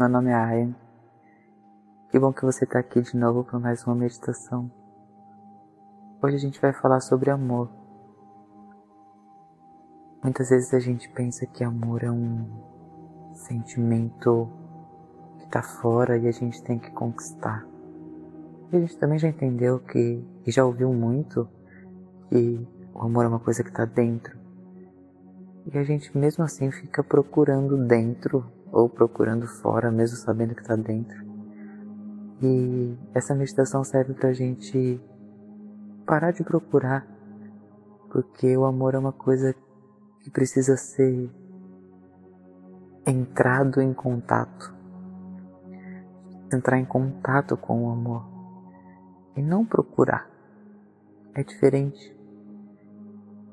meu nome é Ryan. Que bom que você está aqui de novo para mais uma meditação. Hoje a gente vai falar sobre amor. Muitas vezes a gente pensa que amor é um sentimento que está fora e a gente tem que conquistar. E a gente também já entendeu que, e já ouviu muito, que o amor é uma coisa que está dentro. E a gente mesmo assim fica procurando dentro ou procurando fora, mesmo sabendo que está dentro. E essa meditação serve para a gente parar de procurar, porque o amor é uma coisa que precisa ser entrado em contato. Entrar em contato com o amor e não procurar. É diferente.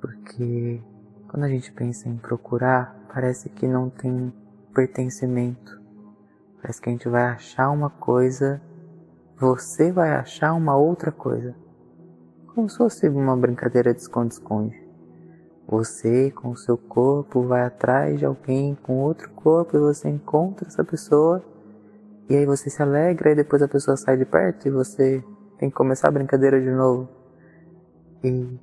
Porque quando a gente pensa em procurar, parece que não tem pertencimento. Parece que a gente vai achar uma coisa, você vai achar uma outra coisa. Como se fosse uma brincadeira de esconde-esconde. Você, com o seu corpo, vai atrás de alguém com outro corpo e você encontra essa pessoa. E aí você se alegra e depois a pessoa sai de perto e você tem que começar a brincadeira de novo. E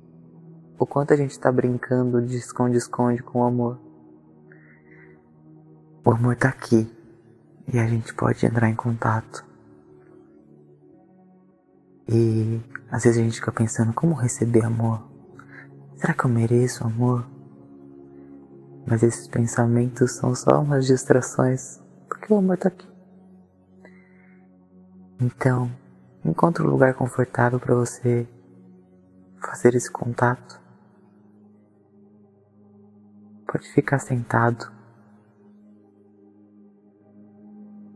o quanto a gente está brincando de esconde-esconde com o amor. O amor está aqui e a gente pode entrar em contato. E às vezes a gente fica pensando como receber amor. Será que eu mereço amor? Mas esses pensamentos são só umas distrações, porque o amor está aqui. Então, encontre um lugar confortável para você fazer esse contato. Pode ficar sentado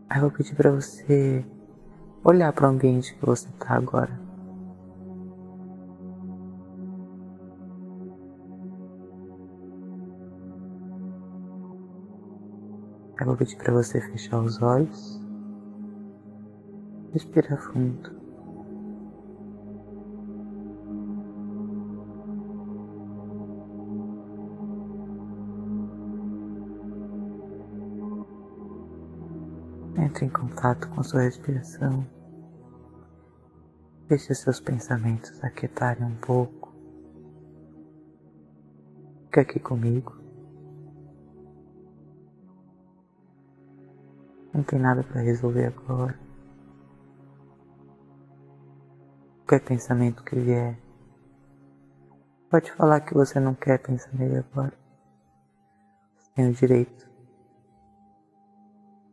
Aí eu vou pedir para você olhar para o ambiente que você está agora. Eu vou pedir para você fechar os olhos. Respira fundo. Entre em contato com sua respiração. Deixe seus pensamentos aquietarem um pouco. Fique aqui comigo. Não tem nada para resolver agora. Qualquer pensamento que vier, pode falar que você não quer pensar nele agora. Você tem o direito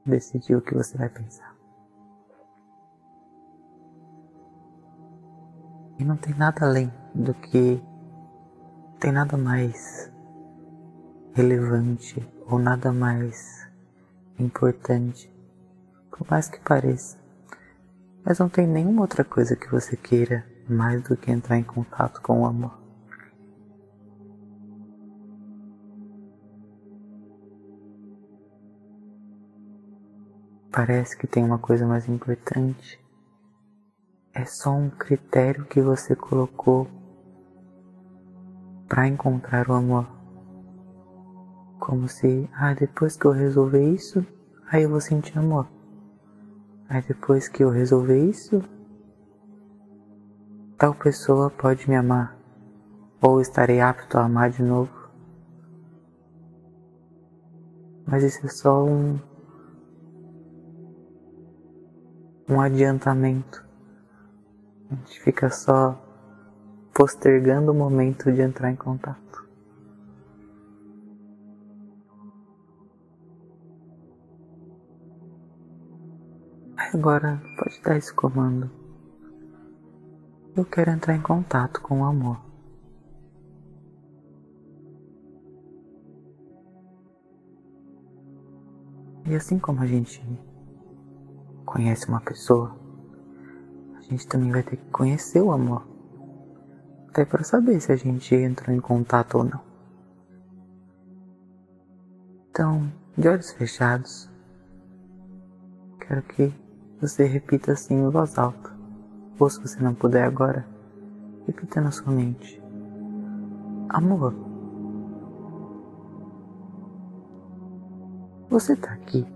decidir o que você vai pensar. E não tem nada além do que. Tem nada mais relevante ou nada mais importante, por mais que pareça. Mas não tem nenhuma outra coisa que você queira mais do que entrar em contato com o amor. Parece que tem uma coisa mais importante. É só um critério que você colocou para encontrar o amor. Como se, ah, depois que eu resolver isso, aí eu vou sentir amor. Aí depois que eu resolver isso, tal pessoa pode me amar. Ou estarei apto a amar de novo. Mas isso é só um um adiantamento. A gente fica só postergando o momento de entrar em contato. Agora pode dar esse comando. Eu quero entrar em contato com o amor. E assim como a gente conhece uma pessoa, a gente também vai ter que conhecer o amor. Até para saber se a gente entrou em contato ou não. Então, de olhos fechados, quero que você repita assim em voz alta. Ou se você não puder agora, repita na sua mente. Amor. Você tá aqui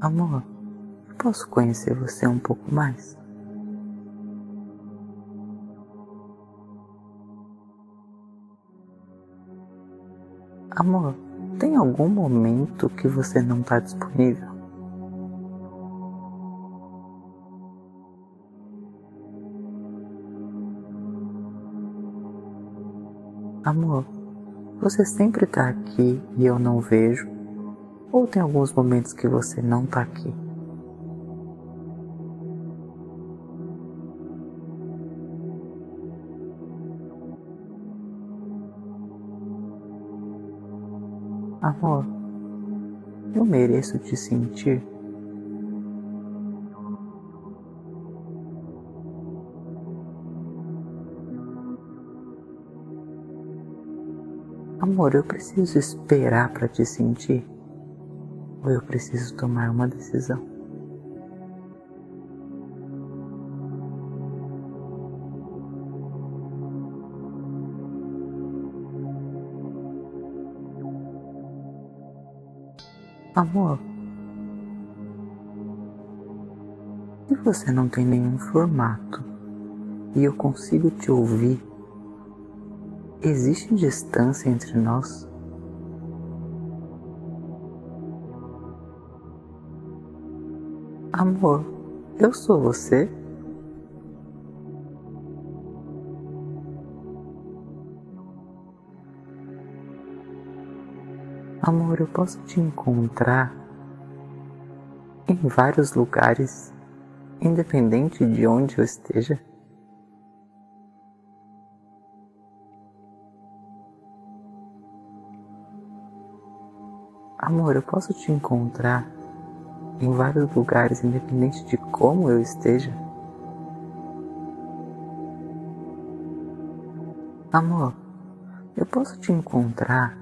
Amor, posso conhecer você um pouco mais? Amor, tem algum momento que você não está disponível? Amor, você sempre está aqui e eu não vejo? Ou tem alguns momentos que você não está aqui? Amor, eu mereço te sentir. Amor, eu preciso esperar para te sentir ou eu preciso tomar uma decisão? Amor, se você não tem nenhum formato e eu consigo te ouvir, existe distância entre nós? Amor, eu sou você? Amor, eu posso te encontrar em vários lugares, independente de onde eu esteja? Amor, eu posso te encontrar em vários lugares, independente de como eu esteja? Amor, eu posso te encontrar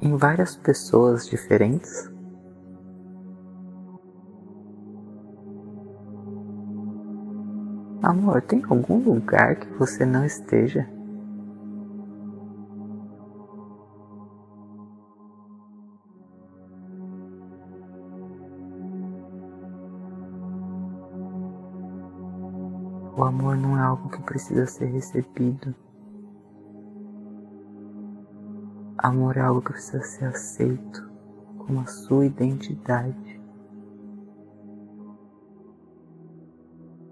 em várias pessoas diferentes? Amor, tem algum lugar que você não esteja? O amor não é algo que precisa ser recebido. Amor é algo que precisa ser aceito como a sua identidade.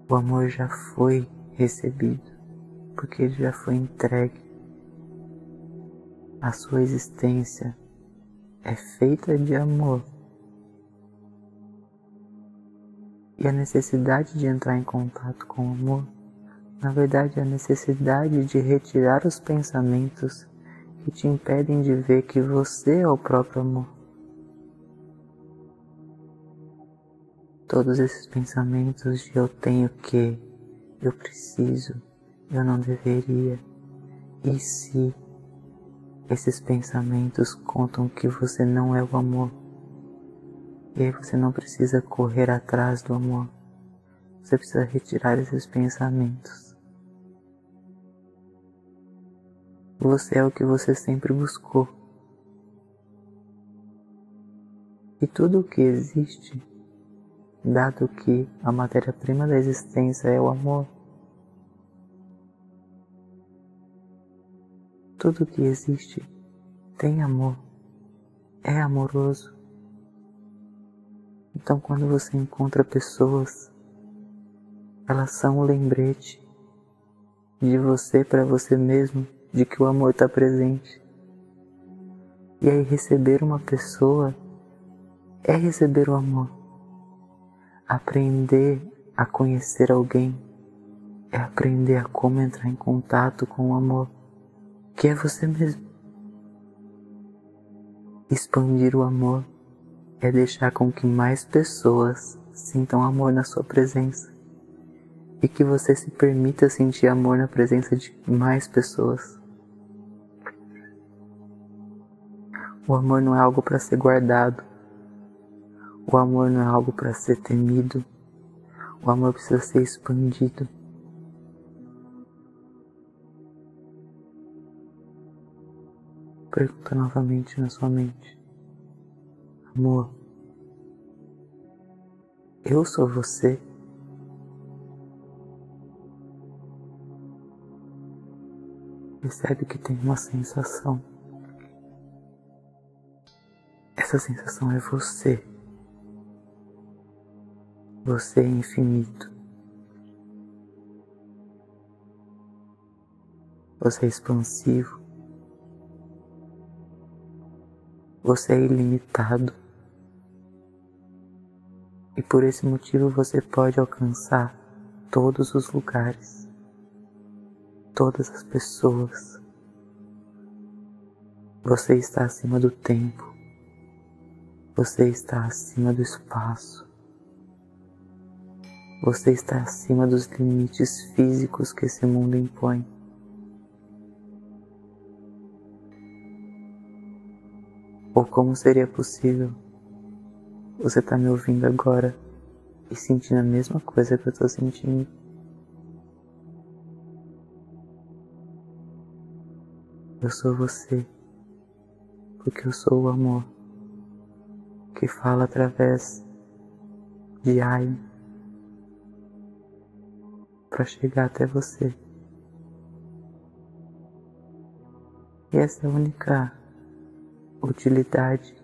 O amor já foi recebido, porque ele já foi entregue. A sua existência é feita de amor. E a necessidade de entrar em contato com o amor, na verdade, a necessidade de retirar os pensamentos que te impedem de ver que você é o próprio amor. Todos esses pensamentos de eu tenho que, eu preciso, eu não deveria, e se esses pensamentos contam que você não é o amor, e aí você não precisa correr atrás do amor, você precisa retirar esses pensamentos Você é o que você sempre buscou. E tudo o que existe, dado que a matéria-prima da existência é o amor, tudo o que existe tem amor, é amoroso. Então, quando você encontra pessoas, elas são um lembrete de você para você mesmo de que o amor está presente. E aí receber uma pessoa é receber o amor. Aprender a conhecer alguém é aprender a como entrar em contato com o amor, que é você mesmo. Expandir o amor é deixar com que mais pessoas sintam amor na sua presença e que você se permita sentir amor na presença de mais pessoas. O amor não é algo para ser guardado. O amor não é algo para ser temido. O amor precisa ser expandido. Pergunta novamente na sua mente: Amor, eu sou você? Percebe que tem uma sensação. Essa sensação é você. Você é infinito. Você é expansivo. Você é ilimitado. E por esse motivo você pode alcançar todos os lugares, todas as pessoas. Você está acima do tempo. Você está acima do espaço. Você está acima dos limites físicos que esse mundo impõe. Ou como seria possível você tá me ouvindo agora e sentindo a mesma coisa que eu estou sentindo? Eu sou você, porque eu sou o amor que fala através de Ai para chegar até você. E essa é a única utilidade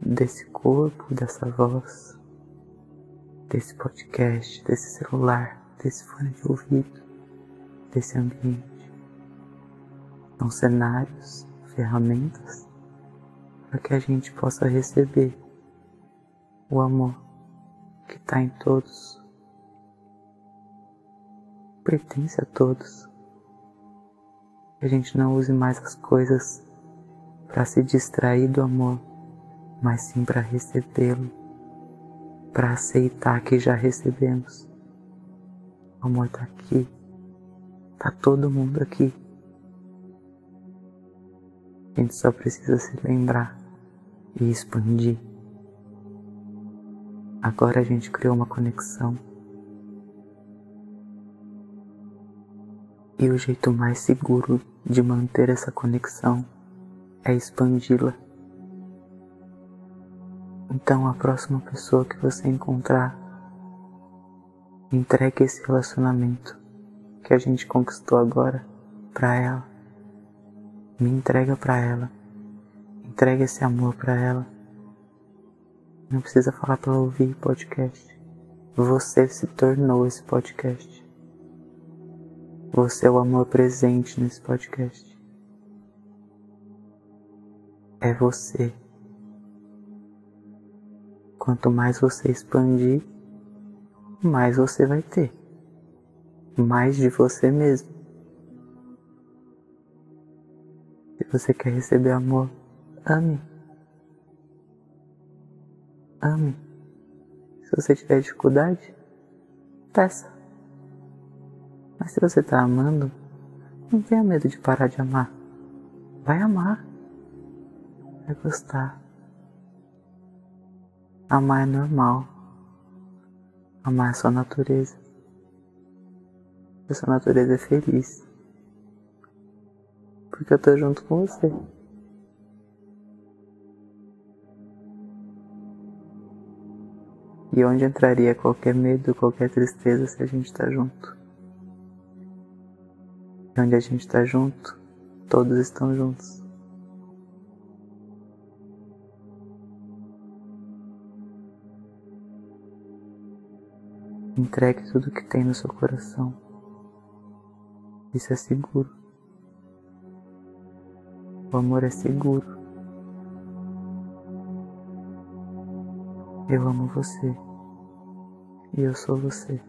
desse corpo, dessa voz, desse podcast, desse celular, desse fone de ouvido, desse ambiente. São cenários, ferramentas para que a gente possa receber o amor que está em todos pertence a todos. Que a gente não use mais as coisas para se distrair do amor, mas sim para recebê-lo, para aceitar que já recebemos. O amor está aqui, está todo mundo aqui. A gente só precisa se lembrar e expandir. Agora a gente criou uma conexão E o jeito mais seguro de manter essa conexão é expandi-la. Então, a próxima pessoa que você encontrar, entregue esse relacionamento que a gente conquistou agora para ela. Me entrega para ela. Entrega esse amor para ela. Não precisa falar para ouvir podcast. Você se tornou esse podcast. Você é o amor presente nesse podcast. É você. Quanto mais você expandir, mais você vai ter. Mais de você mesmo. Se você quer receber amor, ame. Ame. Se você tiver dificuldade, peça. Mas se você está amando, não tenha medo de parar de amar. Vai amar. Vai gostar. Amar é normal. Amar é sua natureza. A sua natureza é feliz. Porque eu tô junto com você. E onde entraria qualquer medo, qualquer tristeza se a gente tá junto? E onde a gente está junto, todos estão juntos. Entregue tudo que tem no seu coração. Isso é seguro. O amor é seguro. Eu amo você. E eu sou você.